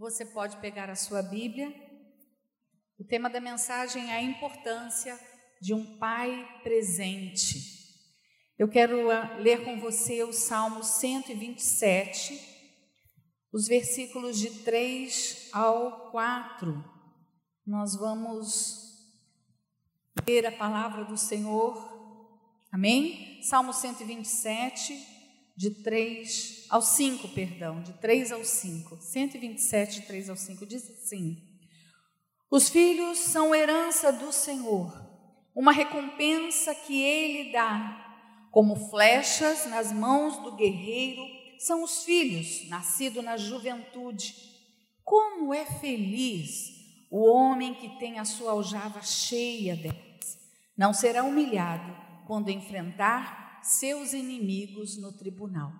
Você pode pegar a sua Bíblia. O tema da mensagem é a importância de um pai presente. Eu quero ah, ler com você o Salmo 127, os versículos de 3 ao 4. Nós vamos ler a palavra do Senhor. Amém? Salmo 127, de 3 ao 5, perdão, de 3 ao 5. 127, de 3 ao 5 diz assim: Os filhos são herança do Senhor, uma recompensa que ele dá. Como flechas nas mãos do guerreiro são os filhos, nascidos na juventude. Como é feliz o homem que tem a sua aljava cheia delas. Não será humilhado quando enfrentar seus inimigos no tribunal.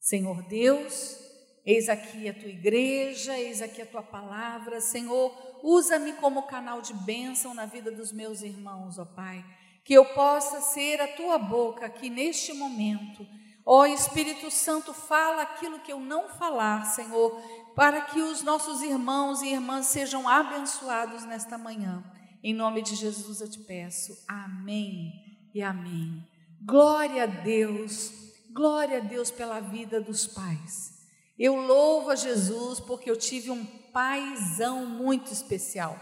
Senhor Deus, eis aqui a tua igreja, eis aqui a tua palavra. Senhor, usa-me como canal de bênção na vida dos meus irmãos, ó Pai. Que eu possa ser a tua boca aqui neste momento. Ó Espírito Santo, fala aquilo que eu não falar, Senhor, para que os nossos irmãos e irmãs sejam abençoados nesta manhã. Em nome de Jesus eu te peço. Amém e amém. Glória a Deus, glória a Deus pela vida dos pais. Eu louvo a Jesus porque eu tive um paizão muito especial.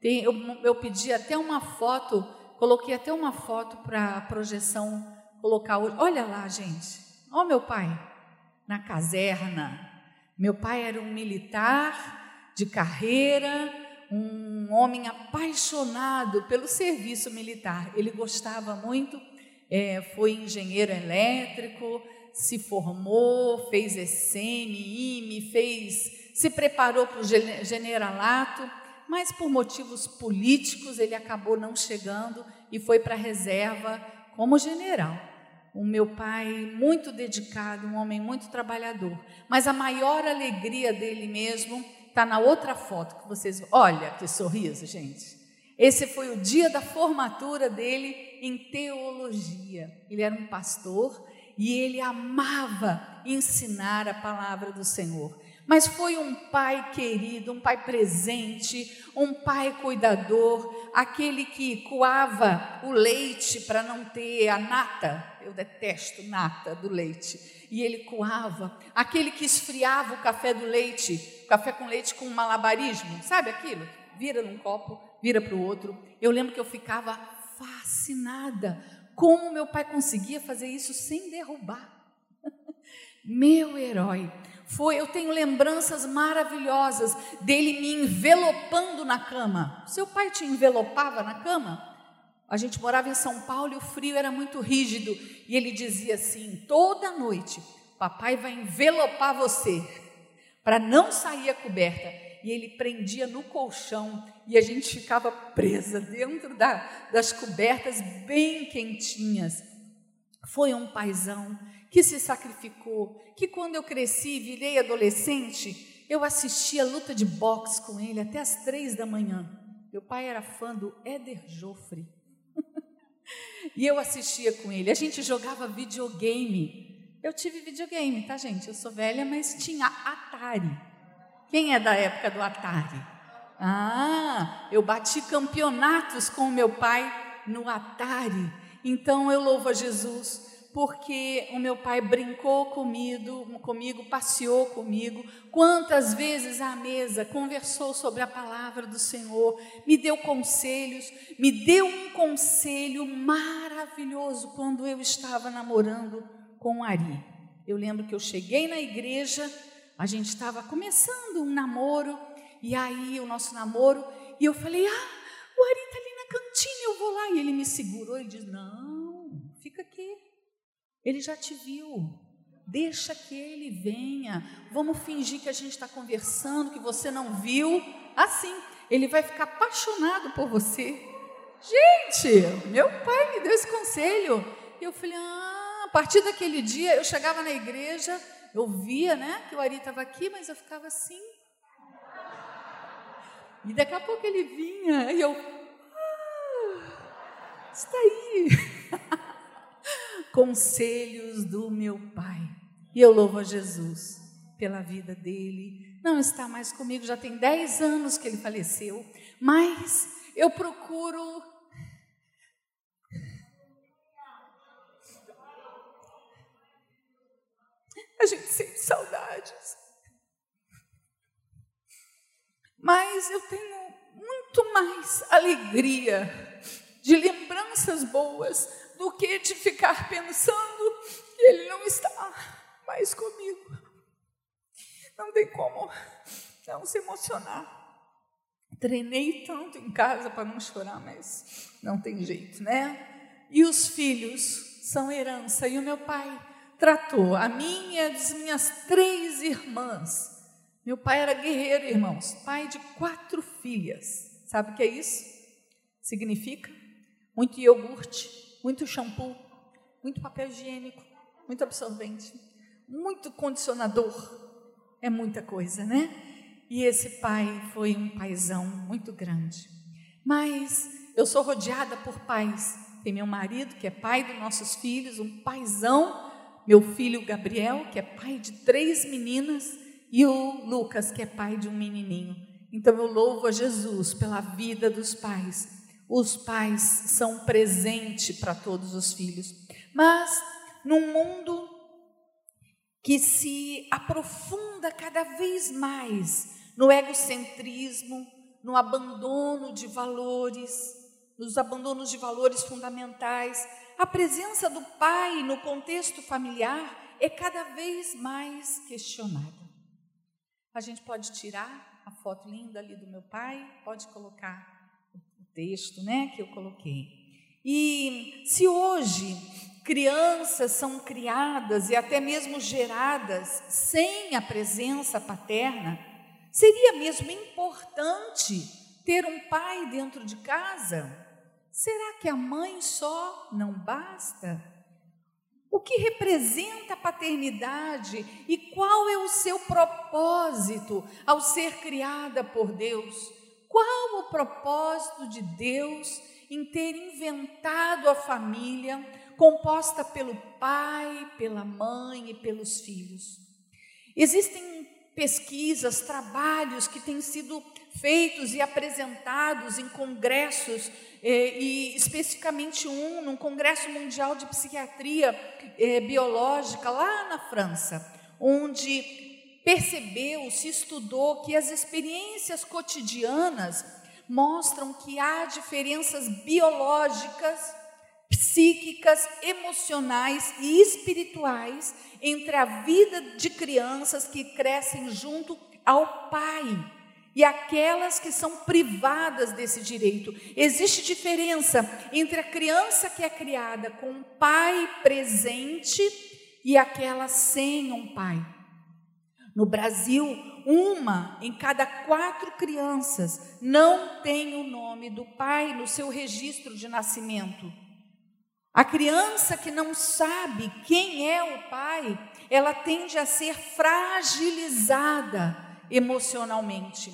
Tem, eu, eu pedi até uma foto, coloquei até uma foto para a projeção colocar hoje. Olha lá, gente. Olha meu pai na caserna. Meu pai era um militar de carreira, um homem apaixonado pelo serviço militar. Ele gostava muito é, foi engenheiro elétrico, se formou, fez ESEME, IME, fez, se preparou para o generalato, mas por motivos políticos ele acabou não chegando e foi para a reserva como general. O meu pai, muito dedicado, um homem muito trabalhador, mas a maior alegria dele mesmo está na outra foto que vocês. Olha que sorriso, gente. Esse foi o dia da formatura dele em teologia. Ele era um pastor e ele amava ensinar a palavra do Senhor. Mas foi um pai querido, um pai presente, um pai cuidador, aquele que coava o leite para não ter a nata. Eu detesto nata do leite. E ele coava, aquele que esfriava o café do leite, café com leite com malabarismo, sabe aquilo? Vira num copo, vira para o outro. Eu lembro que eu ficava fascinada como meu pai conseguia fazer isso sem derrubar. meu herói. Foi, eu tenho lembranças maravilhosas dele me envelopando na cama. Seu pai te envelopava na cama? A gente morava em São Paulo e o frio era muito rígido. E ele dizia assim: toda noite, papai vai envelopar você, para não sair a coberta e ele prendia no colchão e a gente ficava presa dentro da, das cobertas bem quentinhas. Foi um paizão que se sacrificou, que quando eu cresci e virei adolescente, eu assistia luta de boxe com ele até as três da manhã. Meu pai era fã do Éder Joffre. e eu assistia com ele. A gente jogava videogame. Eu tive videogame, tá, gente? Eu sou velha, mas tinha Atari. Quem é da época do Atari? Ah, eu bati campeonatos com o meu pai no Atari. Então eu louvo a Jesus porque o meu pai brincou comigo, comigo, passeou comigo, quantas vezes à mesa conversou sobre a palavra do Senhor, me deu conselhos, me deu um conselho maravilhoso quando eu estava namorando com Ari. Eu lembro que eu cheguei na igreja a gente estava começando um namoro, e aí o nosso namoro, e eu falei: Ah, o Ari está ali na cantina, eu vou lá. E ele me segurou e disse: Não, fica aqui. Ele já te viu. Deixa que ele venha. Vamos fingir que a gente está conversando, que você não viu. Assim, ele vai ficar apaixonado por você. Gente, meu pai me deu esse conselho. E eu falei: Ah, a partir daquele dia eu chegava na igreja eu via, né, que o Ari estava aqui, mas eu ficava assim. E daqui a pouco ele vinha, e eu, ah, está aí. Conselhos do meu pai. E eu louvo a Jesus pela vida dele, não está mais comigo, já tem 10 anos que ele faleceu, mas eu procuro. A gente sente saudades. Mas eu tenho muito mais alegria de lembranças boas do que de ficar pensando que ele não está mais comigo. Não tem como não se emocionar. Treinei tanto em casa para não chorar, mas não tem jeito, né? E os filhos são herança. E o meu pai tratou a minha e as minhas três irmãs. Meu pai era guerreiro, irmãos, pai de quatro filhas. Sabe o que é isso? Significa muito iogurte, muito shampoo, muito papel higiênico, muito absorvente, muito condicionador. É muita coisa, né? E esse pai foi um paizão muito grande. Mas eu sou rodeada por pais. Tem meu marido, que é pai dos nossos filhos, um paizão, meu filho Gabriel, que é pai de três meninas, e o Lucas, que é pai de um menininho. Então eu louvo a Jesus pela vida dos pais. Os pais são presente para todos os filhos. Mas num mundo que se aprofunda cada vez mais no egocentrismo, no abandono de valores, nos abandonos de valores fundamentais. A presença do pai no contexto familiar é cada vez mais questionada. A gente pode tirar a foto linda ali do meu pai, pode colocar o texto, né, que eu coloquei. E se hoje crianças são criadas e até mesmo geradas sem a presença paterna, Seria mesmo importante ter um pai dentro de casa? Será que a mãe só não basta? O que representa a paternidade e qual é o seu propósito ao ser criada por Deus? Qual o propósito de Deus em ter inventado a família composta pelo pai, pela mãe e pelos filhos? Existem pesquisas, trabalhos que têm sido feitos e apresentados em congressos, eh, e especificamente um, num Congresso Mundial de Psiquiatria eh, Biológica, lá na França, onde percebeu, se estudou que as experiências cotidianas mostram que há diferenças biológicas psíquicas, emocionais e espirituais entre a vida de crianças que crescem junto ao pai e aquelas que são privadas desse direito. Existe diferença entre a criança que é criada com um pai presente e aquela sem um pai. No Brasil, uma em cada quatro crianças não tem o nome do pai no seu registro de nascimento. A criança que não sabe quem é o pai, ela tende a ser fragilizada emocionalmente.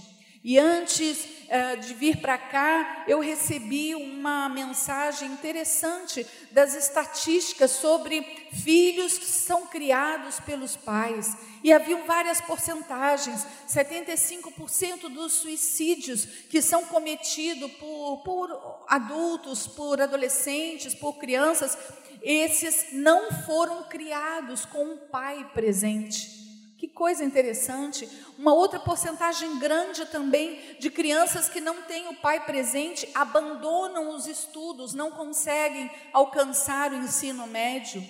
E antes uh, de vir para cá, eu recebi uma mensagem interessante das estatísticas sobre filhos que são criados pelos pais. E haviam várias porcentagens: 75% dos suicídios que são cometidos por, por adultos, por adolescentes, por crianças, esses não foram criados com um pai presente. Que coisa interessante. Uma outra porcentagem grande também de crianças que não têm o pai presente abandonam os estudos, não conseguem alcançar o ensino médio.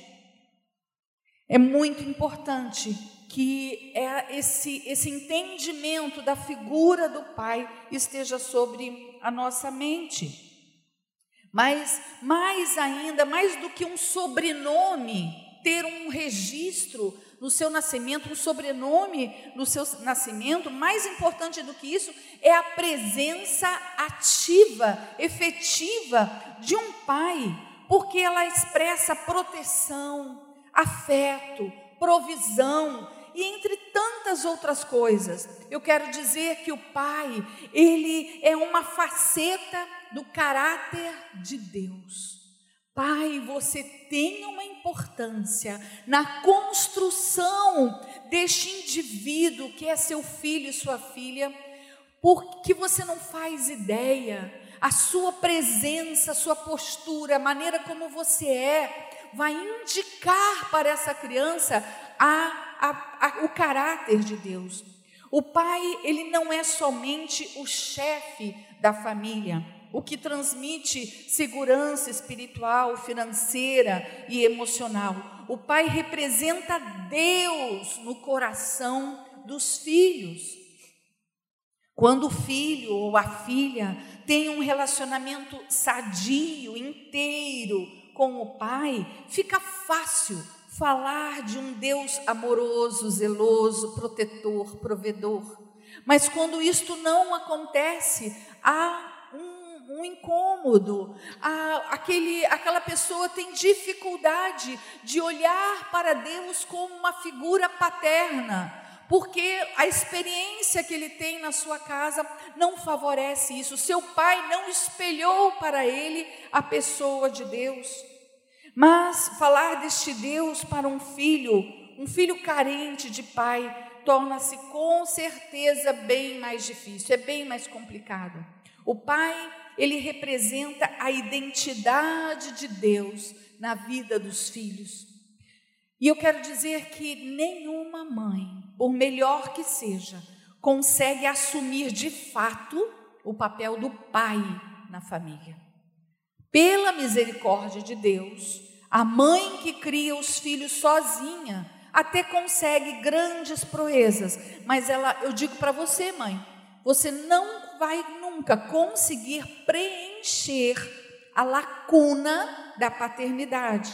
É muito importante que é esse, esse entendimento da figura do pai esteja sobre a nossa mente. Mas mais ainda, mais do que um sobrenome, ter um registro no seu nascimento, um sobrenome no seu nascimento, mais importante do que isso é a presença ativa, efetiva de um pai, porque ela expressa proteção, afeto, provisão e entre tantas outras coisas. Eu quero dizer que o pai, ele é uma faceta do caráter de Deus. Pai, você tem uma importância na construção deste indivíduo que é seu filho e sua filha, porque você não faz ideia. A sua presença, a sua postura, a maneira como você é, vai indicar para essa criança a, a, a, o caráter de Deus. O pai, ele não é somente o chefe da família, o que transmite segurança espiritual, financeira e emocional. O pai representa Deus no coração dos filhos. Quando o filho ou a filha tem um relacionamento sadio, inteiro com o pai, fica fácil falar de um Deus amoroso, zeloso, protetor, provedor. Mas quando isto não acontece, há incômodo, há, aquele, aquela pessoa tem dificuldade de olhar para Deus como uma figura paterna porque a experiência que ele tem na sua casa não favorece isso. Seu pai não espelhou para ele a pessoa de Deus. Mas falar deste Deus para um filho, um filho carente de pai, torna-se com certeza bem mais difícil, é bem mais complicado. O pai, ele representa a identidade de Deus na vida dos filhos. E eu quero dizer que nenhuma mãe, por melhor que seja, consegue assumir de fato o papel do pai na família. Pela misericórdia de Deus, a mãe que cria os filhos sozinha até consegue grandes proezas, mas ela, eu digo para você, mãe, você não vai nunca conseguir preencher a lacuna da paternidade,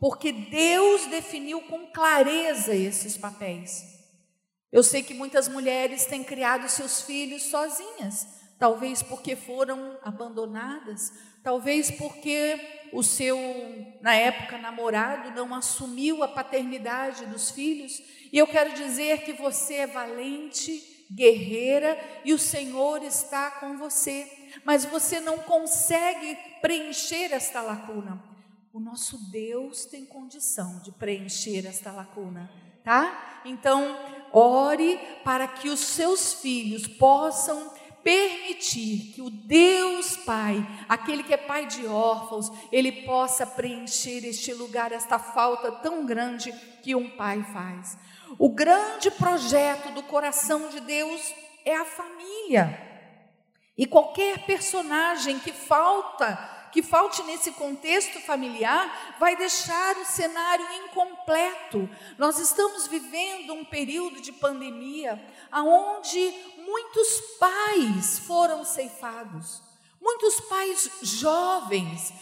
porque Deus definiu com clareza esses papéis. Eu sei que muitas mulheres têm criado seus filhos sozinhas, talvez porque foram abandonadas, talvez porque o seu, na época, namorado não assumiu a paternidade dos filhos. E eu quero dizer que você é valente, guerreira e o Senhor está com você, mas você não consegue preencher esta lacuna. O nosso Deus tem condição de preencher esta lacuna, tá? Então, ore para que os seus filhos possam permitir que o Deus Pai, aquele que é pai de órfãos, ele possa preencher este lugar, esta falta tão grande que um pai faz. O grande projeto do coração de Deus é a família. E qualquer personagem que falta, que falte nesse contexto familiar, vai deixar o cenário incompleto. Nós estamos vivendo um período de pandemia aonde muitos pais foram ceifados, muitos pais jovens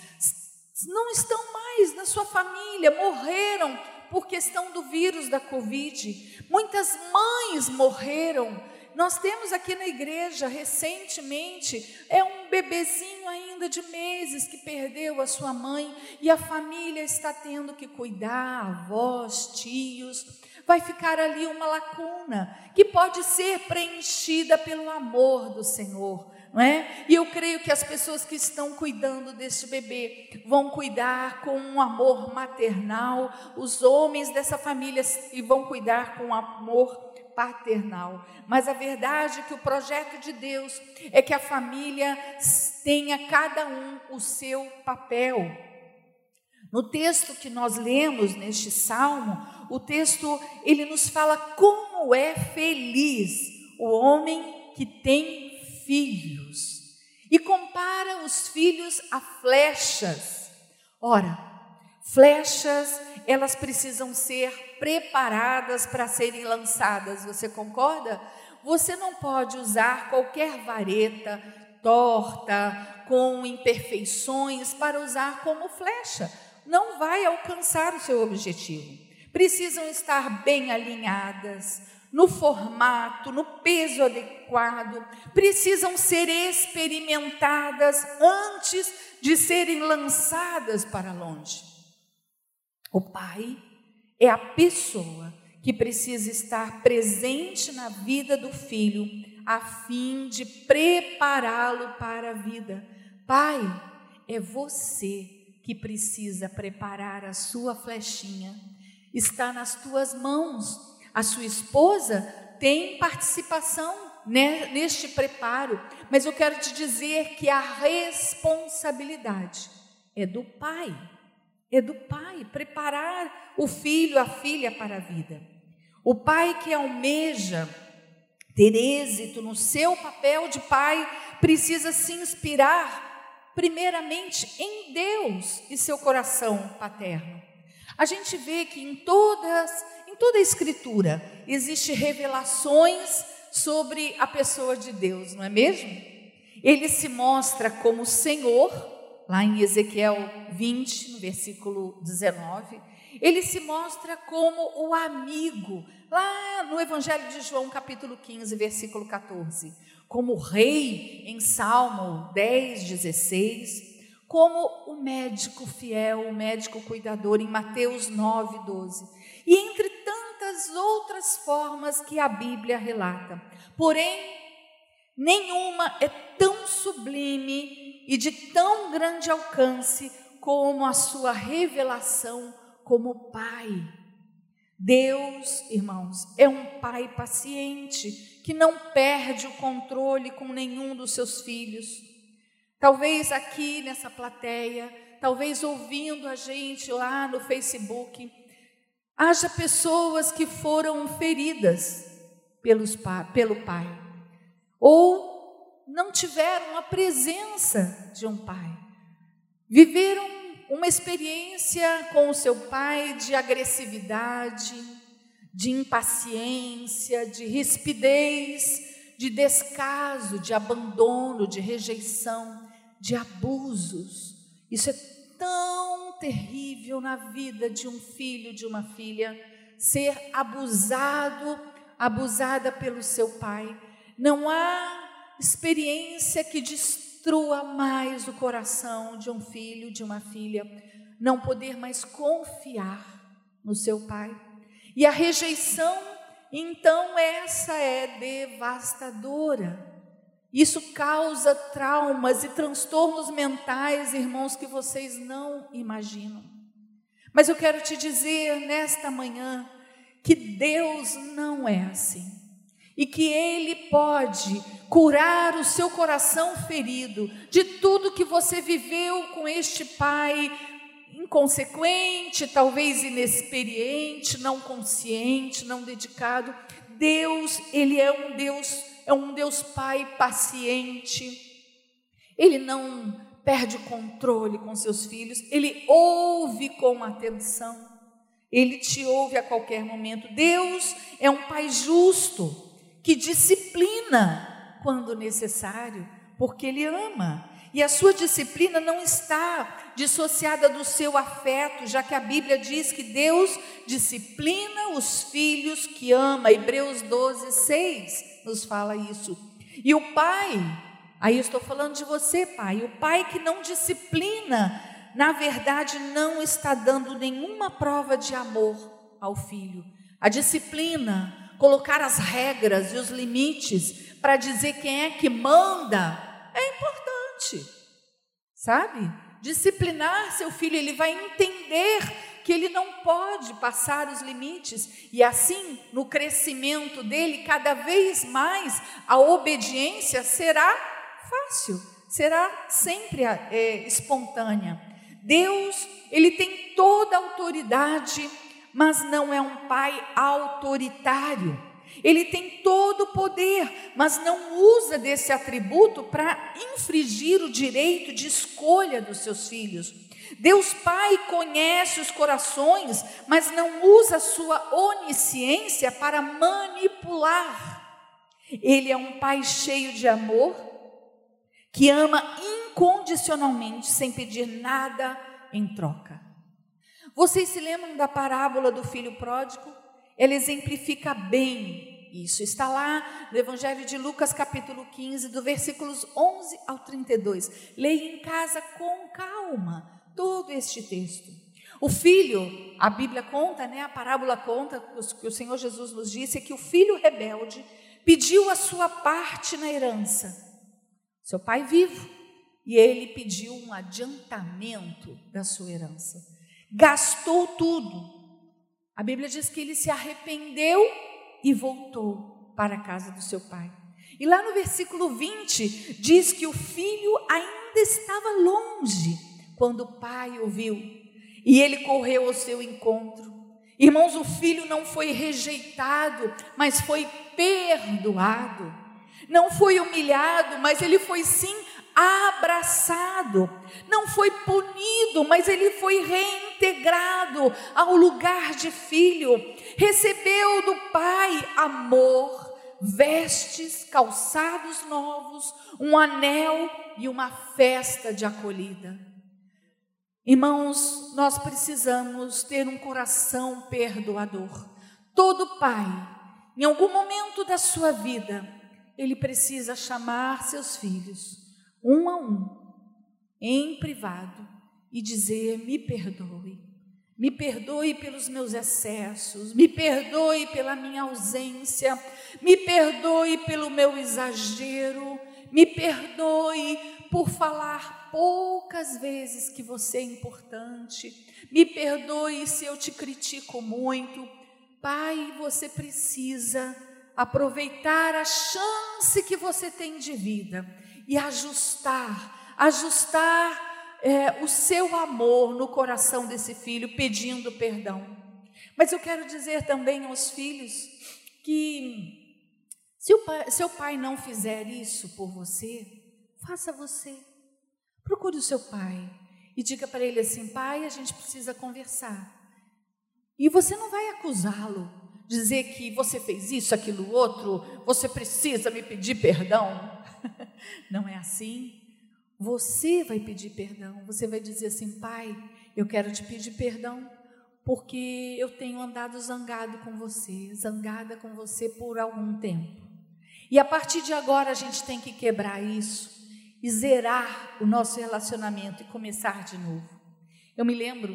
não estão mais na sua família, morreram por questão do vírus da Covid, muitas mães morreram. Nós temos aqui na igreja recentemente, é um bebezinho ainda de meses que perdeu a sua mãe e a família está tendo que cuidar, avós, tios, vai ficar ali uma lacuna que pode ser preenchida pelo amor do Senhor. Não é? E eu creio que as pessoas que estão cuidando desse bebê vão cuidar com um amor maternal, os homens dessa família e vão cuidar com amor paternal. Mas a verdade é que o projeto de Deus é que a família tenha cada um o seu papel. No texto que nós lemos neste salmo, o texto ele nos fala como é feliz o homem que tem filhos e compara os filhos a flechas. Ora, flechas, elas precisam ser preparadas para serem lançadas. Você concorda? Você não pode usar qualquer vareta torta, com imperfeições para usar como flecha não vai alcançar o seu objetivo. Precisam estar bem alinhadas, no formato, no peso adequado, precisam ser experimentadas antes de serem lançadas para longe. O pai é a pessoa que precisa estar presente na vida do filho, a fim de prepará-lo para a vida. Pai, é você que precisa preparar a sua flechinha. Está nas tuas mãos. A sua esposa tem participação neste preparo, mas eu quero te dizer que a responsabilidade é do pai. É do pai preparar o filho, a filha para a vida. O pai que almeja ter êxito no seu papel de pai precisa se inspirar primeiramente em Deus e seu coração paterno. A gente vê que em todas, em toda a escritura existe revelações sobre a pessoa de Deus, não é mesmo? Ele se mostra como Senhor, lá em Ezequiel 20, no versículo 19. Ele se mostra como o amigo, lá no Evangelho de João, capítulo 15, versículo 14. Como rei, em Salmo 10, 16. Como o médico fiel, o médico cuidador, em Mateus 9, 12. E entre tantas outras formas que a Bíblia relata. Porém, nenhuma é tão sublime e de tão grande alcance como a sua revelação como Pai. Deus, irmãos, é um Pai paciente que não perde o controle com nenhum dos seus filhos. Talvez aqui nessa plateia, talvez ouvindo a gente lá no Facebook, haja pessoas que foram feridas pelos, pelo pai, ou não tiveram a presença de um pai, viveram uma experiência com o seu pai de agressividade, de impaciência, de rispidez, de descaso, de abandono, de rejeição, de abusos. Isso é tão terrível na vida de um filho, de uma filha, ser abusado, abusada pelo seu pai. Não há experiência que destrua mais o coração de um filho, de uma filha, não poder mais confiar no seu pai. E a rejeição, então, essa é devastadora. Isso causa traumas e transtornos mentais, irmãos, que vocês não imaginam. Mas eu quero te dizer nesta manhã que Deus não é assim. E que Ele pode curar o seu coração ferido de tudo que você viveu com este pai inconsequente, talvez inexperiente, não consciente, não dedicado. Deus, Ele é um Deus é um Deus Pai paciente. Ele não perde o controle com seus filhos, ele ouve com atenção. Ele te ouve a qualquer momento. Deus é um Pai justo que disciplina quando necessário, porque Ele ama. E a sua disciplina não está dissociada do seu afeto, já que a Bíblia diz que Deus disciplina os filhos que ama. Hebreus 12, 6 nos fala isso. E o pai, aí estou falando de você, pai, o pai que não disciplina, na verdade não está dando nenhuma prova de amor ao filho. A disciplina, colocar as regras e os limites para dizer quem é que manda, é importante, sabe? Disciplinar seu filho, ele vai entender que ele não pode passar os limites, e assim, no crescimento dele, cada vez mais a obediência será fácil, será sempre é, espontânea. Deus, ele tem toda a autoridade, mas não é um pai autoritário. Ele tem todo o poder, mas não usa desse atributo para infringir o direito de escolha dos seus filhos. Deus Pai conhece os corações, mas não usa sua onisciência para manipular. Ele é um Pai cheio de amor, que ama incondicionalmente, sem pedir nada em troca. Vocês se lembram da parábola do filho pródigo? Ela exemplifica bem isso. Está lá no Evangelho de Lucas, capítulo 15, do versículos 11 ao 32. Leia em casa com calma todo este texto. O filho, a Bíblia conta, né, a parábola conta, que o Senhor Jesus nos disse, é que o filho rebelde pediu a sua parte na herança. Seu pai vivo, e ele pediu um adiantamento da sua herança. Gastou tudo. A Bíblia diz que ele se arrependeu e voltou para a casa do seu pai. E lá no versículo 20 diz que o filho ainda estava longe quando o pai o viu e ele correu ao seu encontro. Irmãos, o filho não foi rejeitado, mas foi perdoado. Não foi humilhado, mas ele foi sim abraçado. Não foi punido, mas ele foi reintegrado ao lugar de filho. Recebeu do pai amor, vestes, calçados novos, um anel e uma festa de acolhida. Irmãos, nós precisamos ter um coração perdoador. Todo pai, em algum momento da sua vida, ele precisa chamar seus filhos, um a um, em privado, e dizer: me perdoe. Me perdoe pelos meus excessos, me perdoe pela minha ausência, me perdoe pelo meu exagero, me perdoe por falar poucas vezes que você é importante, me perdoe se eu te critico muito. Pai, você precisa aproveitar a chance que você tem de vida e ajustar, ajustar é, o seu amor no coração desse filho, pedindo perdão. Mas eu quero dizer também aos filhos que se o pai, seu pai não fizer isso por você, faça você. Procure o seu pai e diga para ele assim: pai, a gente precisa conversar. E você não vai acusá-lo, dizer que você fez isso, aquilo, outro, você precisa me pedir perdão. Não é assim. Você vai pedir perdão, você vai dizer assim: Pai, eu quero te pedir perdão porque eu tenho andado zangado com você, zangada com você por algum tempo. E a partir de agora a gente tem que quebrar isso e zerar o nosso relacionamento e começar de novo. Eu me lembro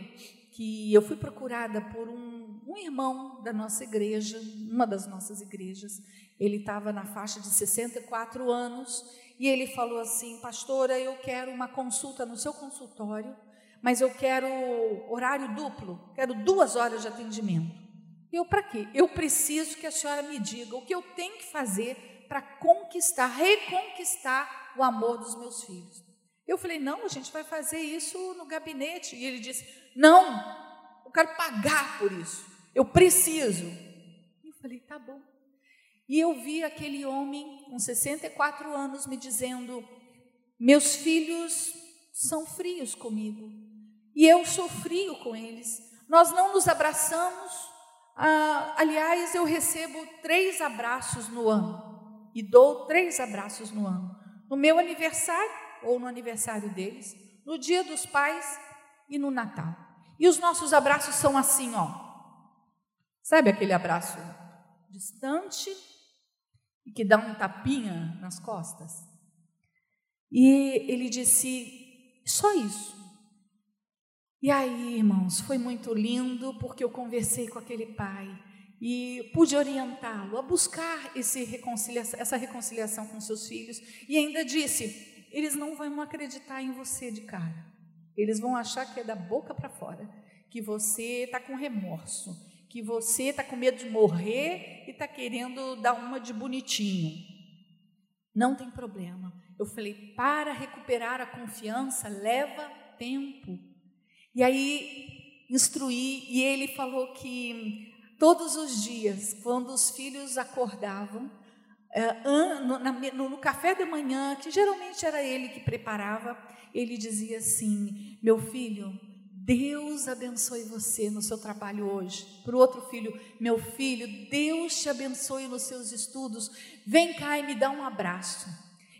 que eu fui procurada por um, um irmão da nossa igreja, uma das nossas igrejas. Ele estava na faixa de 64 anos e ele falou assim: Pastora, eu quero uma consulta no seu consultório, mas eu quero horário duplo, quero duas horas de atendimento. Eu, para quê? Eu preciso que a senhora me diga o que eu tenho que fazer para conquistar, reconquistar o amor dos meus filhos. Eu falei: Não, a gente vai fazer isso no gabinete. E ele disse: Não, eu quero pagar por isso, eu preciso. Eu falei: Tá bom. E eu vi aquele homem com 64 anos me dizendo: Meus filhos são frios comigo e eu sou frio com eles. Nós não nos abraçamos. Ah, aliás, eu recebo três abraços no ano e dou três abraços no ano: no meu aniversário ou no aniversário deles, no Dia dos Pais e no Natal. E os nossos abraços são assim, ó. Sabe aquele abraço distante, e que dá um tapinha nas costas. E ele disse: só isso. E aí, irmãos, foi muito lindo porque eu conversei com aquele pai e pude orientá-lo a buscar reconciliação, essa reconciliação com seus filhos. E ainda disse: eles não vão acreditar em você de cara, eles vão achar que é da boca para fora, que você está com remorso, que você está com medo de morrer e está querendo dar uma de bonitinho. Não tem problema. Eu falei, para recuperar a confiança leva tempo. E aí instruí, e ele falou que todos os dias, quando os filhos acordavam, eh, no, no, café da manhã, que geralmente era ele que preparava, ele dizia assim: Meu filho, Deus abençoe você no seu trabalho hoje. Para o outro filho, meu filho, Deus te abençoe nos seus estudos. Vem cá e me dá um abraço.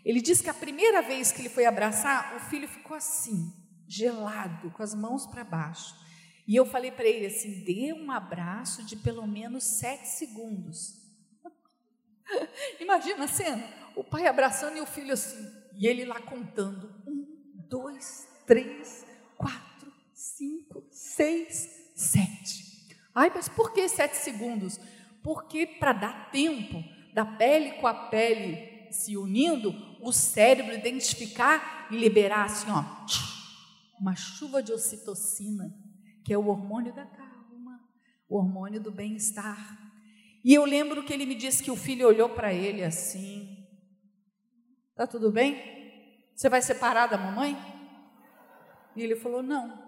Ele diz que a primeira vez que ele foi abraçar, o filho ficou assim, gelado, com as mãos para baixo. E eu falei para ele assim: dê um abraço de pelo menos sete segundos. Imagina a cena: o pai abraçando e o filho assim, e ele lá contando: um, dois, três, quatro cinco, seis, sete. Ai, mas por que sete segundos? Porque para dar tempo da pele com a pele se unindo, o cérebro identificar e liberar assim, ó, uma chuva de ocitocina, que é o hormônio da calma, o hormônio do bem-estar. E eu lembro que ele me disse que o filho olhou para ele assim: Tá tudo bem? Você vai separar da mamãe? E ele falou: Não.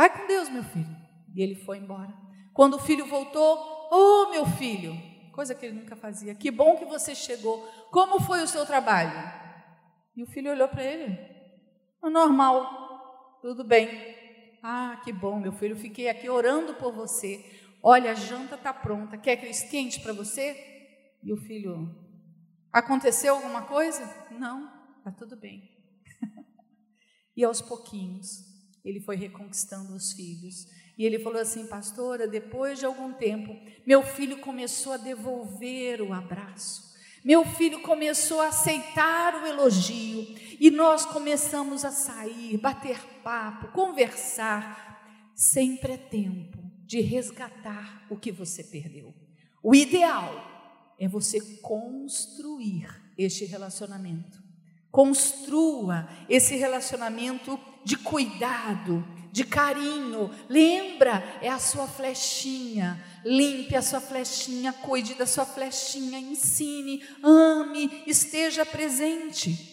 Vai com Deus, meu filho. E ele foi embora. Quando o filho voltou, oh, meu filho, coisa que ele nunca fazia. Que bom que você chegou. Como foi o seu trabalho? E o filho olhou para ele. Normal, tudo bem. Ah, que bom, meu filho. Fiquei aqui orando por você. Olha, a janta está pronta. Quer que eu esquente para você? E o filho, aconteceu alguma coisa? Não, está tudo bem. e aos pouquinhos, ele foi reconquistando os filhos. E ele falou assim, pastora, depois de algum tempo, meu filho começou a devolver o abraço. Meu filho começou a aceitar o elogio e nós começamos a sair, bater papo, conversar. Sempre é tempo de resgatar o que você perdeu. O ideal é você construir este relacionamento. Construa esse relacionamento de cuidado, de carinho. Lembra, é a sua flechinha. Limpe a sua flechinha, cuide da sua flechinha, ensine, ame, esteja presente.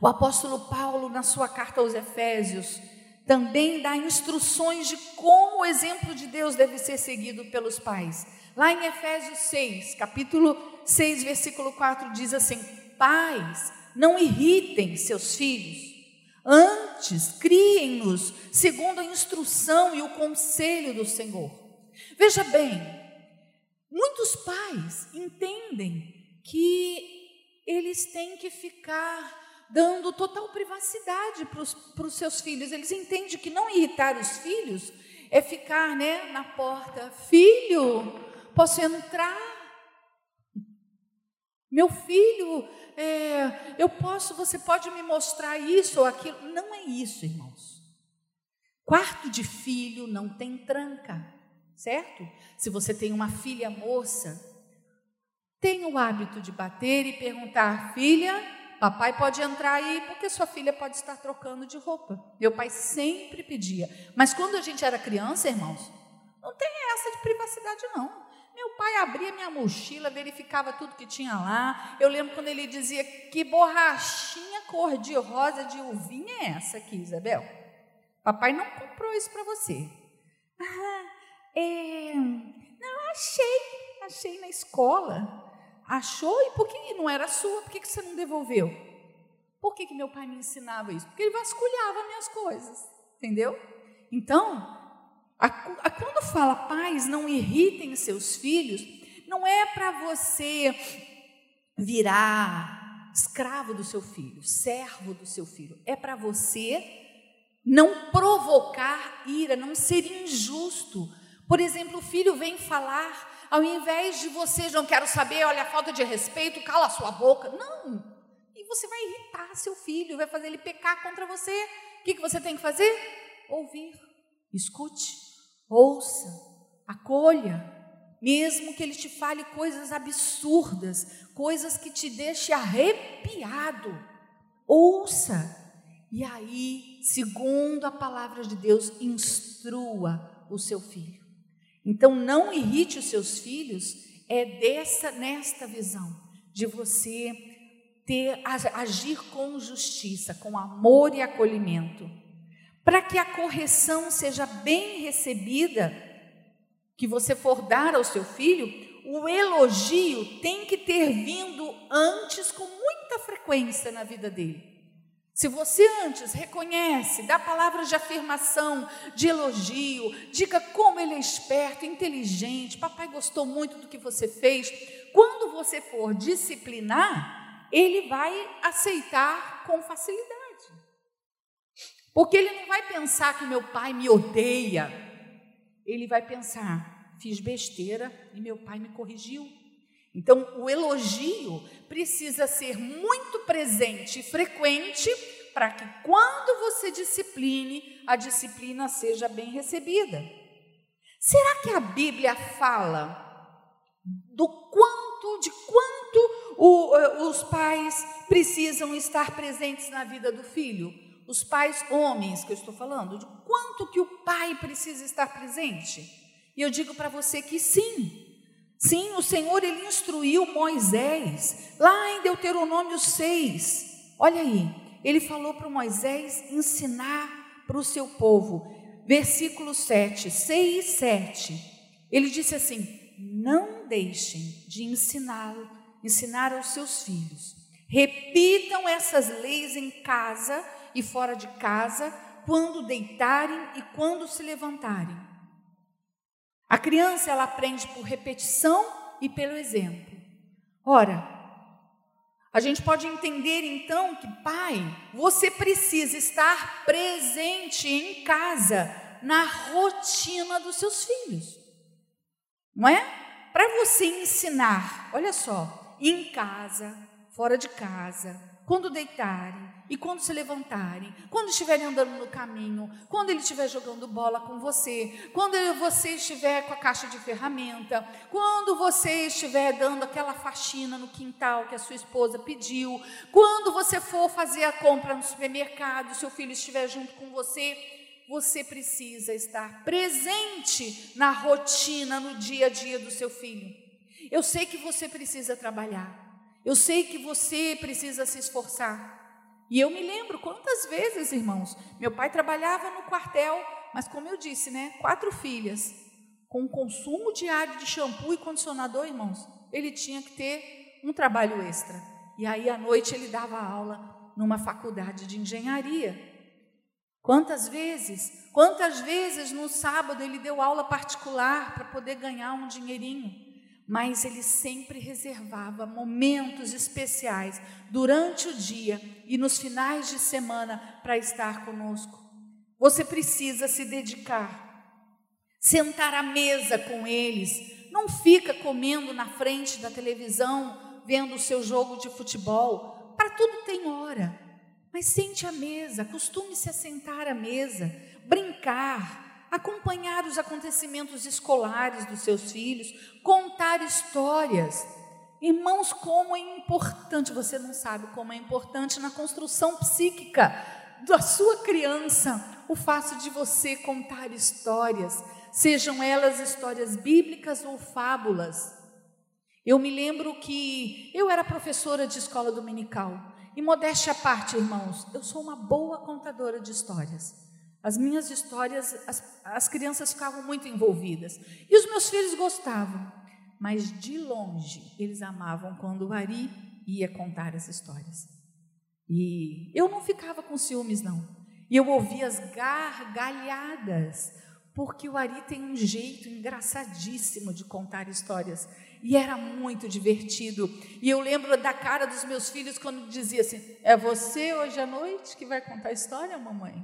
O apóstolo Paulo, na sua carta aos Efésios, também dá instruções de como o exemplo de Deus deve ser seguido pelos pais. Lá em Efésios 6, capítulo 6, versículo 4, diz assim: Pais, não irritem seus filhos, antes criem-nos segundo a instrução e o conselho do Senhor. Veja bem, muitos pais entendem que eles têm que ficar dando total privacidade para os seus filhos. Eles entendem que não irritar os filhos é ficar né, na porta. Filho, Posso entrar? Meu filho, é, eu posso, você pode me mostrar isso ou aquilo. Não é isso, irmãos. Quarto de filho não tem tranca, certo? Se você tem uma filha moça, tenha o hábito de bater e perguntar: filha, papai pode entrar aí porque sua filha pode estar trocando de roupa. Meu pai sempre pedia. Mas quando a gente era criança, irmãos, não tem essa de privacidade, não. Meu pai abria minha mochila, verificava tudo que tinha lá. Eu lembro quando ele dizia: Que borrachinha cor-de-rosa de uvinha é essa aqui, Isabel? Papai não comprou isso para você. Ah, é... Não, achei, achei na escola. Achou e por que não era sua? Por que, que você não devolveu? Por que, que meu pai me ensinava isso? Porque ele vasculhava minhas coisas, entendeu? Então, quando fala pais, não irritem seus filhos, não é para você virar escravo do seu filho, servo do seu filho. É para você não provocar ira, não ser injusto. Por exemplo, o filho vem falar, ao invés de você, não quero saber, olha falta de respeito, cala a sua boca. Não. E você vai irritar seu filho, vai fazer ele pecar contra você. O que, que você tem que fazer? Ouvir. Escute ouça, acolha, mesmo que ele te fale coisas absurdas, coisas que te deixem arrepiado. Ouça, e aí, segundo a palavra de Deus, instrua o seu filho. Então, não irrite os seus filhos, é dessa nesta visão de você ter agir com justiça, com amor e acolhimento para que a correção seja bem recebida, que você for dar ao seu filho, o elogio tem que ter vindo antes com muita frequência na vida dele. Se você antes reconhece, dá palavras de afirmação, de elogio, diga como ele é esperto, inteligente, papai gostou muito do que você fez. Quando você for disciplinar, ele vai aceitar com facilidade. Porque ele não vai pensar que meu pai me odeia. Ele vai pensar, fiz besteira e meu pai me corrigiu. Então, o elogio precisa ser muito presente e frequente para que quando você discipline, a disciplina seja bem recebida. Será que a Bíblia fala do quanto, de quanto o, eh, os pais precisam estar presentes na vida do filho. Os pais homens que eu estou falando, de quanto que o pai precisa estar presente? E eu digo para você que sim. Sim, o Senhor ele instruiu Moisés lá em Deuteronômio 6. Olha aí, ele falou para Moisés ensinar para o seu povo. Versículo 7, 6 e 7. Ele disse assim: Não deixem de ensinar, ensinar aos seus filhos. Repitam essas leis em casa e fora de casa, quando deitarem e quando se levantarem. A criança ela aprende por repetição e pelo exemplo. Ora, a gente pode entender então que, pai, você precisa estar presente em casa, na rotina dos seus filhos não é? Para você ensinar, olha só, em casa, fora de casa, quando deitarem e quando se levantarem, quando estiverem andando no caminho, quando ele estiver jogando bola com você, quando você estiver com a caixa de ferramenta, quando você estiver dando aquela faxina no quintal que a sua esposa pediu, quando você for fazer a compra no supermercado, seu filho estiver junto com você, você precisa estar presente na rotina, no dia a dia do seu filho. Eu sei que você precisa trabalhar. Eu sei que você precisa se esforçar. E eu me lembro quantas vezes, irmãos, meu pai trabalhava no quartel, mas como eu disse, né, quatro filhas, com consumo diário de shampoo e condicionador, irmãos, ele tinha que ter um trabalho extra. E aí à noite ele dava aula numa faculdade de engenharia. Quantas vezes, quantas vezes no sábado ele deu aula particular para poder ganhar um dinheirinho, mas ele sempre reservava momentos especiais durante o dia e nos finais de semana para estar conosco. Você precisa se dedicar, sentar à mesa com eles, não fica comendo na frente da televisão, vendo o seu jogo de futebol. Para tudo tem hora. Mas sente à mesa, acostume-se a sentar à mesa, brincar, acompanhar os acontecimentos escolares dos seus filhos, contar histórias. Irmãos, como é importante, você não sabe como é importante na construção psíquica da sua criança o fato de você contar histórias, sejam elas histórias bíblicas ou fábulas. Eu me lembro que eu era professora de escola dominical e modéstia à parte, irmãos, eu sou uma boa contadora de histórias. As minhas histórias, as, as crianças ficavam muito envolvidas. E os meus filhos gostavam. Mas de longe, eles amavam quando o Ari ia contar as histórias. E eu não ficava com ciúmes, não. E eu ouvia as gargalhadas, porque o Ari tem um jeito engraçadíssimo de contar histórias. E era muito divertido. E eu lembro da cara dos meus filhos quando dizia assim: É você hoje à noite que vai contar a história, mamãe?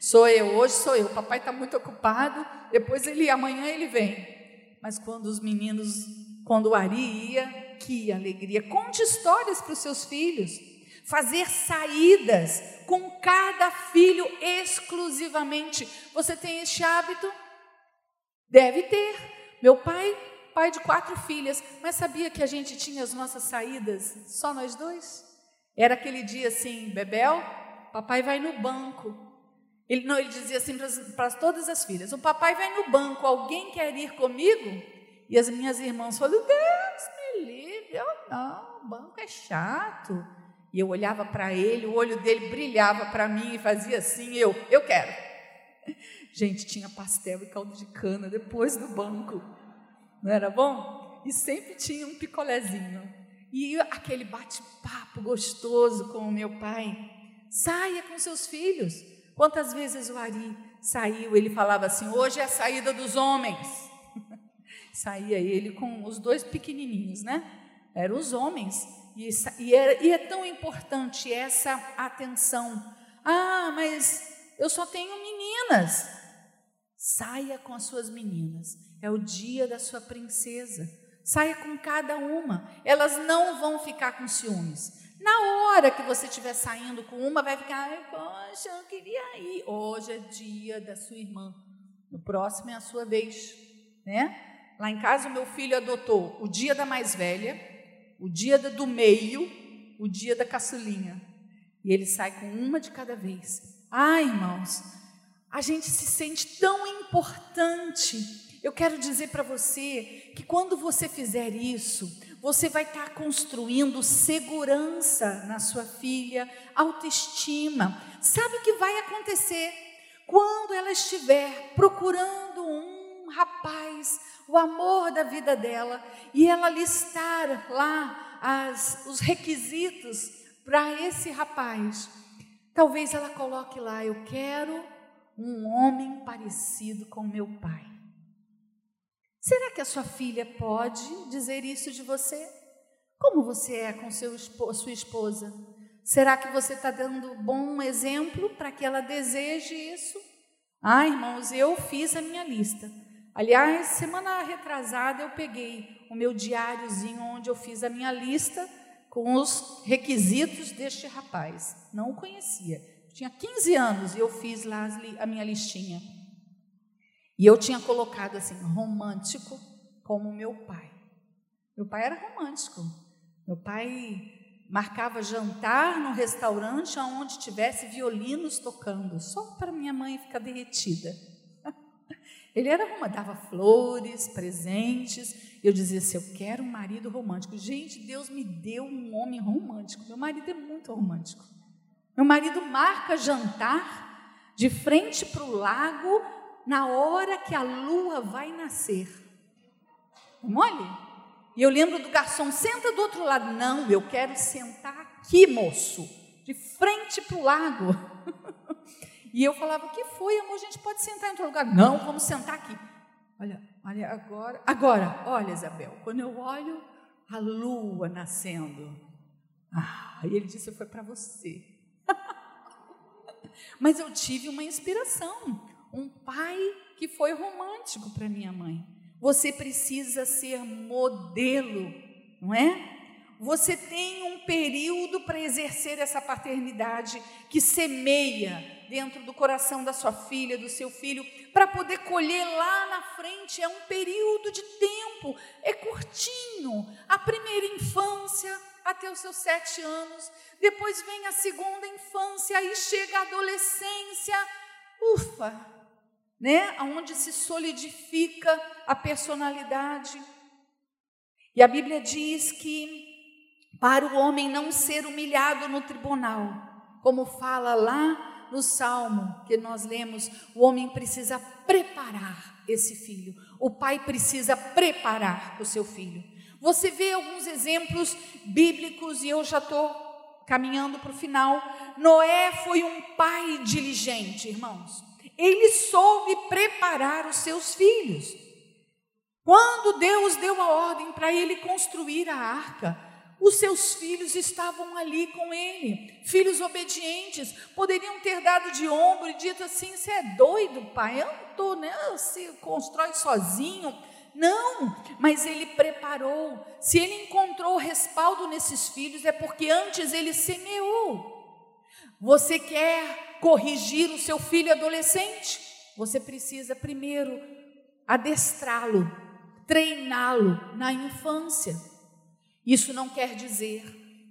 Sou eu, hoje sou eu. O papai está muito ocupado, depois ele, amanhã ele vem. Mas quando os meninos, quando o Ari ia, que alegria. Conte histórias para os seus filhos. Fazer saídas com cada filho exclusivamente. Você tem este hábito? Deve ter. Meu pai pai de quatro filhas, mas sabia que a gente tinha as nossas saídas só nós dois? Era aquele dia assim, Bebel, papai vai no banco. Ele não, ele dizia assim para todas as filhas: o papai vai no banco, alguém quer ir comigo? E as minhas irmãs falaram: Deus me livre, eu não, o banco é chato. E eu olhava para ele, o olho dele brilhava para mim e fazia assim: eu, eu quero. Gente, tinha pastel e caldo de cana depois do banco não era bom? E sempre tinha um picolézinho. E aquele bate-papo gostoso com o meu pai. Saia com seus filhos. Quantas vezes o Ari saiu, ele falava assim: hoje é a saída dos homens. Saía ele com os dois pequenininhos, né? Eram os homens. E, e, é, e é tão importante essa atenção. Ah, mas eu só tenho meninas. Saia com as suas meninas. É o dia da sua princesa. Saia com cada uma. Elas não vão ficar com ciúmes. Na hora que você estiver saindo com uma, vai ficar, poxa, eu queria ir. Hoje é dia da sua irmã. No próximo é a sua vez, né? Lá em casa, o meu filho adotou o dia da mais velha, o dia do meio, o dia da caçulinha. E ele sai com uma de cada vez. Ai, irmãos, a gente se sente tão importante. Eu quero dizer para você que quando você fizer isso, você vai estar construindo segurança na sua filha, autoestima. Sabe o que vai acontecer? Quando ela estiver procurando um rapaz, o amor da vida dela, e ela listar lá as, os requisitos para esse rapaz, talvez ela coloque lá: Eu quero um homem parecido com meu pai. Será que a sua filha pode dizer isso de você? Como você é com seu, sua esposa? Será que você está dando bom exemplo para que ela deseje isso? Ah, irmãos, eu fiz a minha lista. Aliás, semana retrasada eu peguei o meu diáriozinho onde eu fiz a minha lista com os requisitos deste rapaz. Não o conhecia. tinha 15 anos e eu fiz lá a minha listinha. E eu tinha colocado assim, romântico como meu pai. Meu pai era romântico. Meu pai marcava jantar no restaurante onde tivesse violinos tocando, só para minha mãe ficar derretida. Ele era uma, dava flores, presentes. Eu dizia assim: Eu quero um marido romântico. Gente, Deus me deu um homem romântico. Meu marido é muito romântico. Meu marido marca jantar de frente para o lago, na hora que a lua vai nascer. Mole? E eu lembro do garçom, senta do outro lado. Não, eu quero sentar aqui, moço, de frente para o lago. e eu falava, o que foi, amor? A gente pode sentar em outro lugar. Não, vamos sentar aqui. Olha, olha agora. Agora, olha, Isabel, quando eu olho a lua nascendo. Ah, e ele disse, foi para você. Mas eu tive uma inspiração um pai que foi romântico para minha mãe. Você precisa ser modelo, não é? Você tem um período para exercer essa paternidade que semeia dentro do coração da sua filha, do seu filho, para poder colher lá na frente. É um período de tempo, é curtinho. A primeira infância até os seus sete anos, depois vem a segunda infância, aí chega a adolescência. Ufa, né? Onde se solidifica a personalidade. E a Bíblia diz que para o homem não ser humilhado no tribunal, como fala lá no salmo que nós lemos, o homem precisa preparar esse filho. O pai precisa preparar o seu filho. Você vê alguns exemplos bíblicos e eu já estou caminhando para o final. Noé foi um pai diligente, irmãos ele soube preparar os seus filhos. Quando Deus deu a ordem para ele construir a arca, os seus filhos estavam ali com ele, filhos obedientes, poderiam ter dado de ombro e dito assim: Você é doido, pai? Eu não estou, né? Você constrói sozinho. Não, mas ele preparou. Se ele encontrou respaldo nesses filhos, é porque antes ele semeou. Você quer corrigir o seu filho adolescente, você precisa primeiro adestrá-lo, treiná-lo na infância. Isso não quer dizer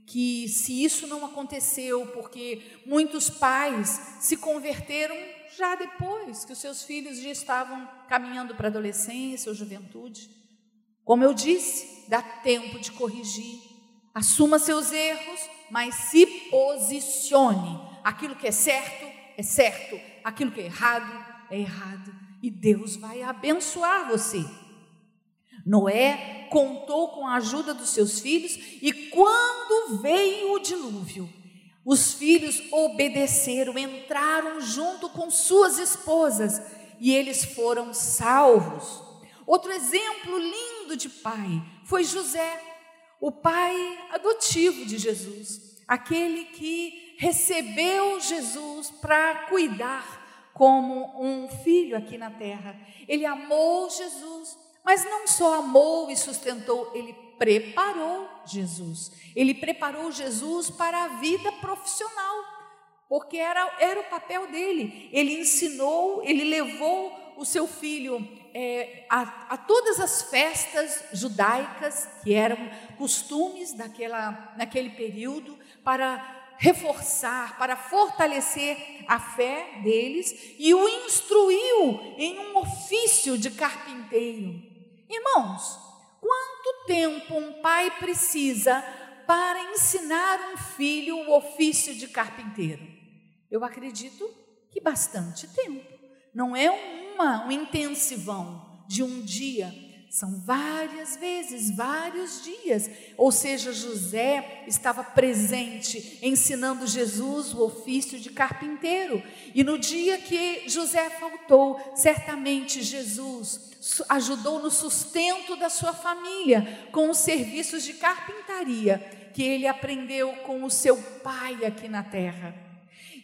que se isso não aconteceu porque muitos pais se converteram já depois que os seus filhos já estavam caminhando para a adolescência ou juventude. Como eu disse, dá tempo de corrigir. Assuma seus erros, mas se posicione Aquilo que é certo, é certo. Aquilo que é errado, é errado. E Deus vai abençoar você. Noé contou com a ajuda dos seus filhos, e quando veio o dilúvio, os filhos obedeceram, entraram junto com suas esposas, e eles foram salvos. Outro exemplo lindo de pai foi José, o pai adotivo de Jesus, aquele que recebeu Jesus para cuidar como um filho aqui na terra. Ele amou Jesus, mas não só amou e sustentou, ele preparou Jesus. Ele preparou Jesus para a vida profissional, porque era, era o papel dele. Ele ensinou, ele levou o seu filho é, a, a, todas as festas judaicas, que eram costumes daquela, naquele período, para reforçar, para fortalecer a fé deles e o instruiu em um ofício de carpinteiro. Irmãos, quanto tempo um pai precisa para ensinar um filho o ofício de carpinteiro? Eu acredito que bastante tempo. Não é uma, um intensivão de um dia, são várias vezes, vários dias. Ou seja, José estava presente, ensinando Jesus o ofício de carpinteiro. E no dia que José faltou, certamente Jesus ajudou no sustento da sua família com os serviços de carpintaria que ele aprendeu com o seu pai aqui na terra.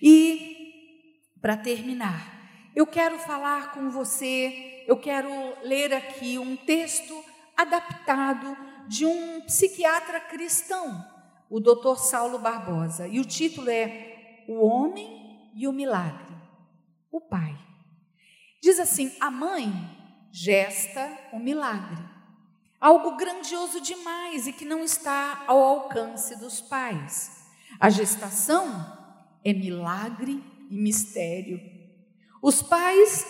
E, para terminar, eu quero falar com você eu quero ler aqui um texto adaptado de um psiquiatra cristão, o Dr. Saulo Barbosa, e o título é O Homem e o Milagre. O pai. Diz assim: a mãe gesta o milagre, algo grandioso demais e que não está ao alcance dos pais. A gestação é milagre e mistério. Os pais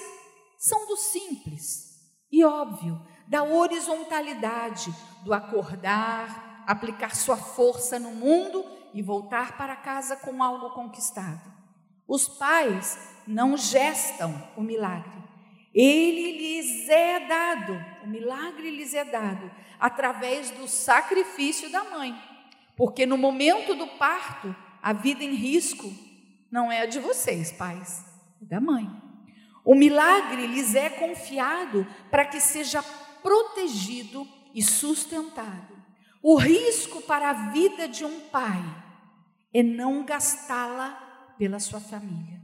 são do simples e óbvio, da horizontalidade, do acordar, aplicar sua força no mundo e voltar para casa com algo conquistado. Os pais não gestam o milagre. Ele lhes é dado, o milagre lhes é dado através do sacrifício da mãe. Porque no momento do parto, a vida em risco não é a de vocês, pais, é da mãe. O milagre lhes é confiado para que seja protegido e sustentado. O risco para a vida de um pai é não gastá-la pela sua família.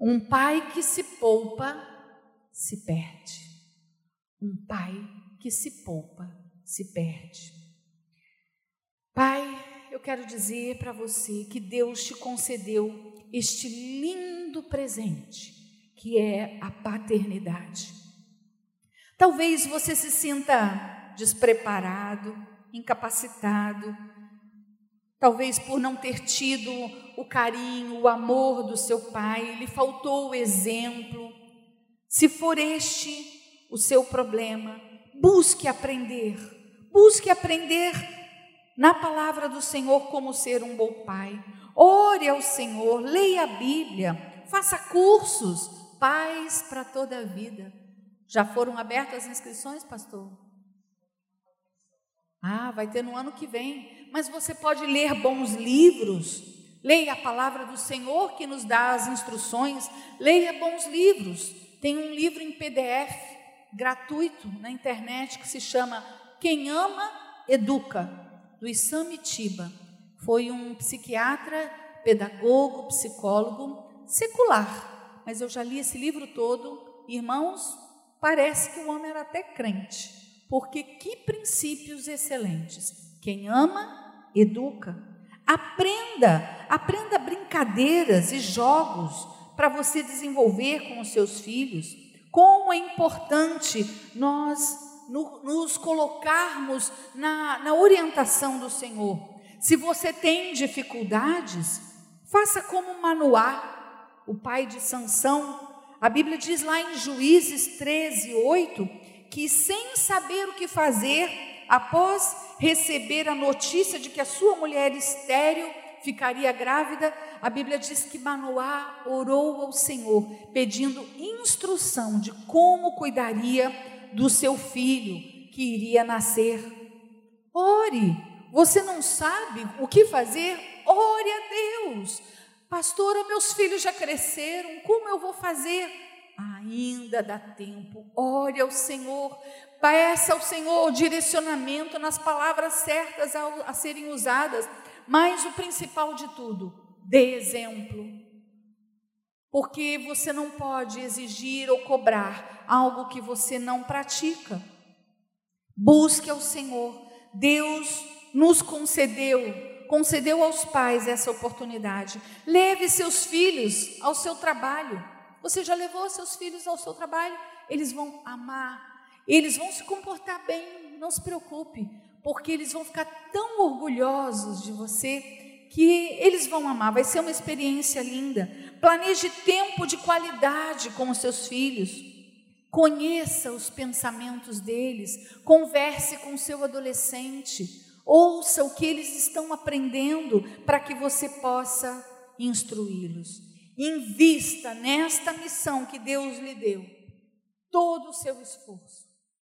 Um pai que se poupa, se perde. Um pai que se poupa, se perde. Pai, eu quero dizer para você que Deus te concedeu este lindo presente que é a paternidade. Talvez você se sinta despreparado, incapacitado, talvez por não ter tido o carinho, o amor do seu pai, lhe faltou o exemplo. Se for este o seu problema, busque aprender, busque aprender na palavra do Senhor como ser um bom pai. Ore ao Senhor, leia a Bíblia, faça cursos, paz para toda a vida. Já foram abertas as inscrições, pastor? Ah, vai ter no ano que vem. Mas você pode ler bons livros. Leia a palavra do Senhor que nos dá as instruções. Leia bons livros. Tem um livro em PDF gratuito na internet que se chama Quem Ama Educa, do Isamitiba. Foi um psiquiatra, pedagogo, psicólogo secular mas eu já li esse livro todo. Irmãos, parece que o homem era até crente, porque que princípios excelentes. Quem ama, educa. Aprenda, aprenda brincadeiras e jogos para você desenvolver com os seus filhos. Como é importante nós nos colocarmos na, na orientação do Senhor. Se você tem dificuldades, faça como Manoá o pai de Sansão, a Bíblia diz lá em Juízes 13, 8, que sem saber o que fazer, após receber a notícia de que a sua mulher estéril ficaria grávida, a Bíblia diz que Manoá orou ao Senhor, pedindo instrução de como cuidaria do seu filho que iria nascer. Ore, você não sabe o que fazer? Ore a Deus. Pastora, meus filhos já cresceram, como eu vou fazer? Ainda dá tempo, ore ao Senhor, peça ao Senhor o direcionamento nas palavras certas a, a serem usadas, mas o principal de tudo, dê exemplo. Porque você não pode exigir ou cobrar algo que você não pratica. Busque ao Senhor. Deus nos concedeu concedeu aos pais essa oportunidade. Leve seus filhos ao seu trabalho. Você já levou seus filhos ao seu trabalho? eles vão amar, eles vão se comportar bem, não se preocupe, porque eles vão ficar tão orgulhosos de você que eles vão amar, vai ser uma experiência linda. Planeje tempo de qualidade com os seus filhos. Conheça os pensamentos deles, converse com o seu adolescente, ouça o que eles estão aprendendo para que você possa instruí-los. Invista nesta missão que Deus lhe deu todo o seu esforço.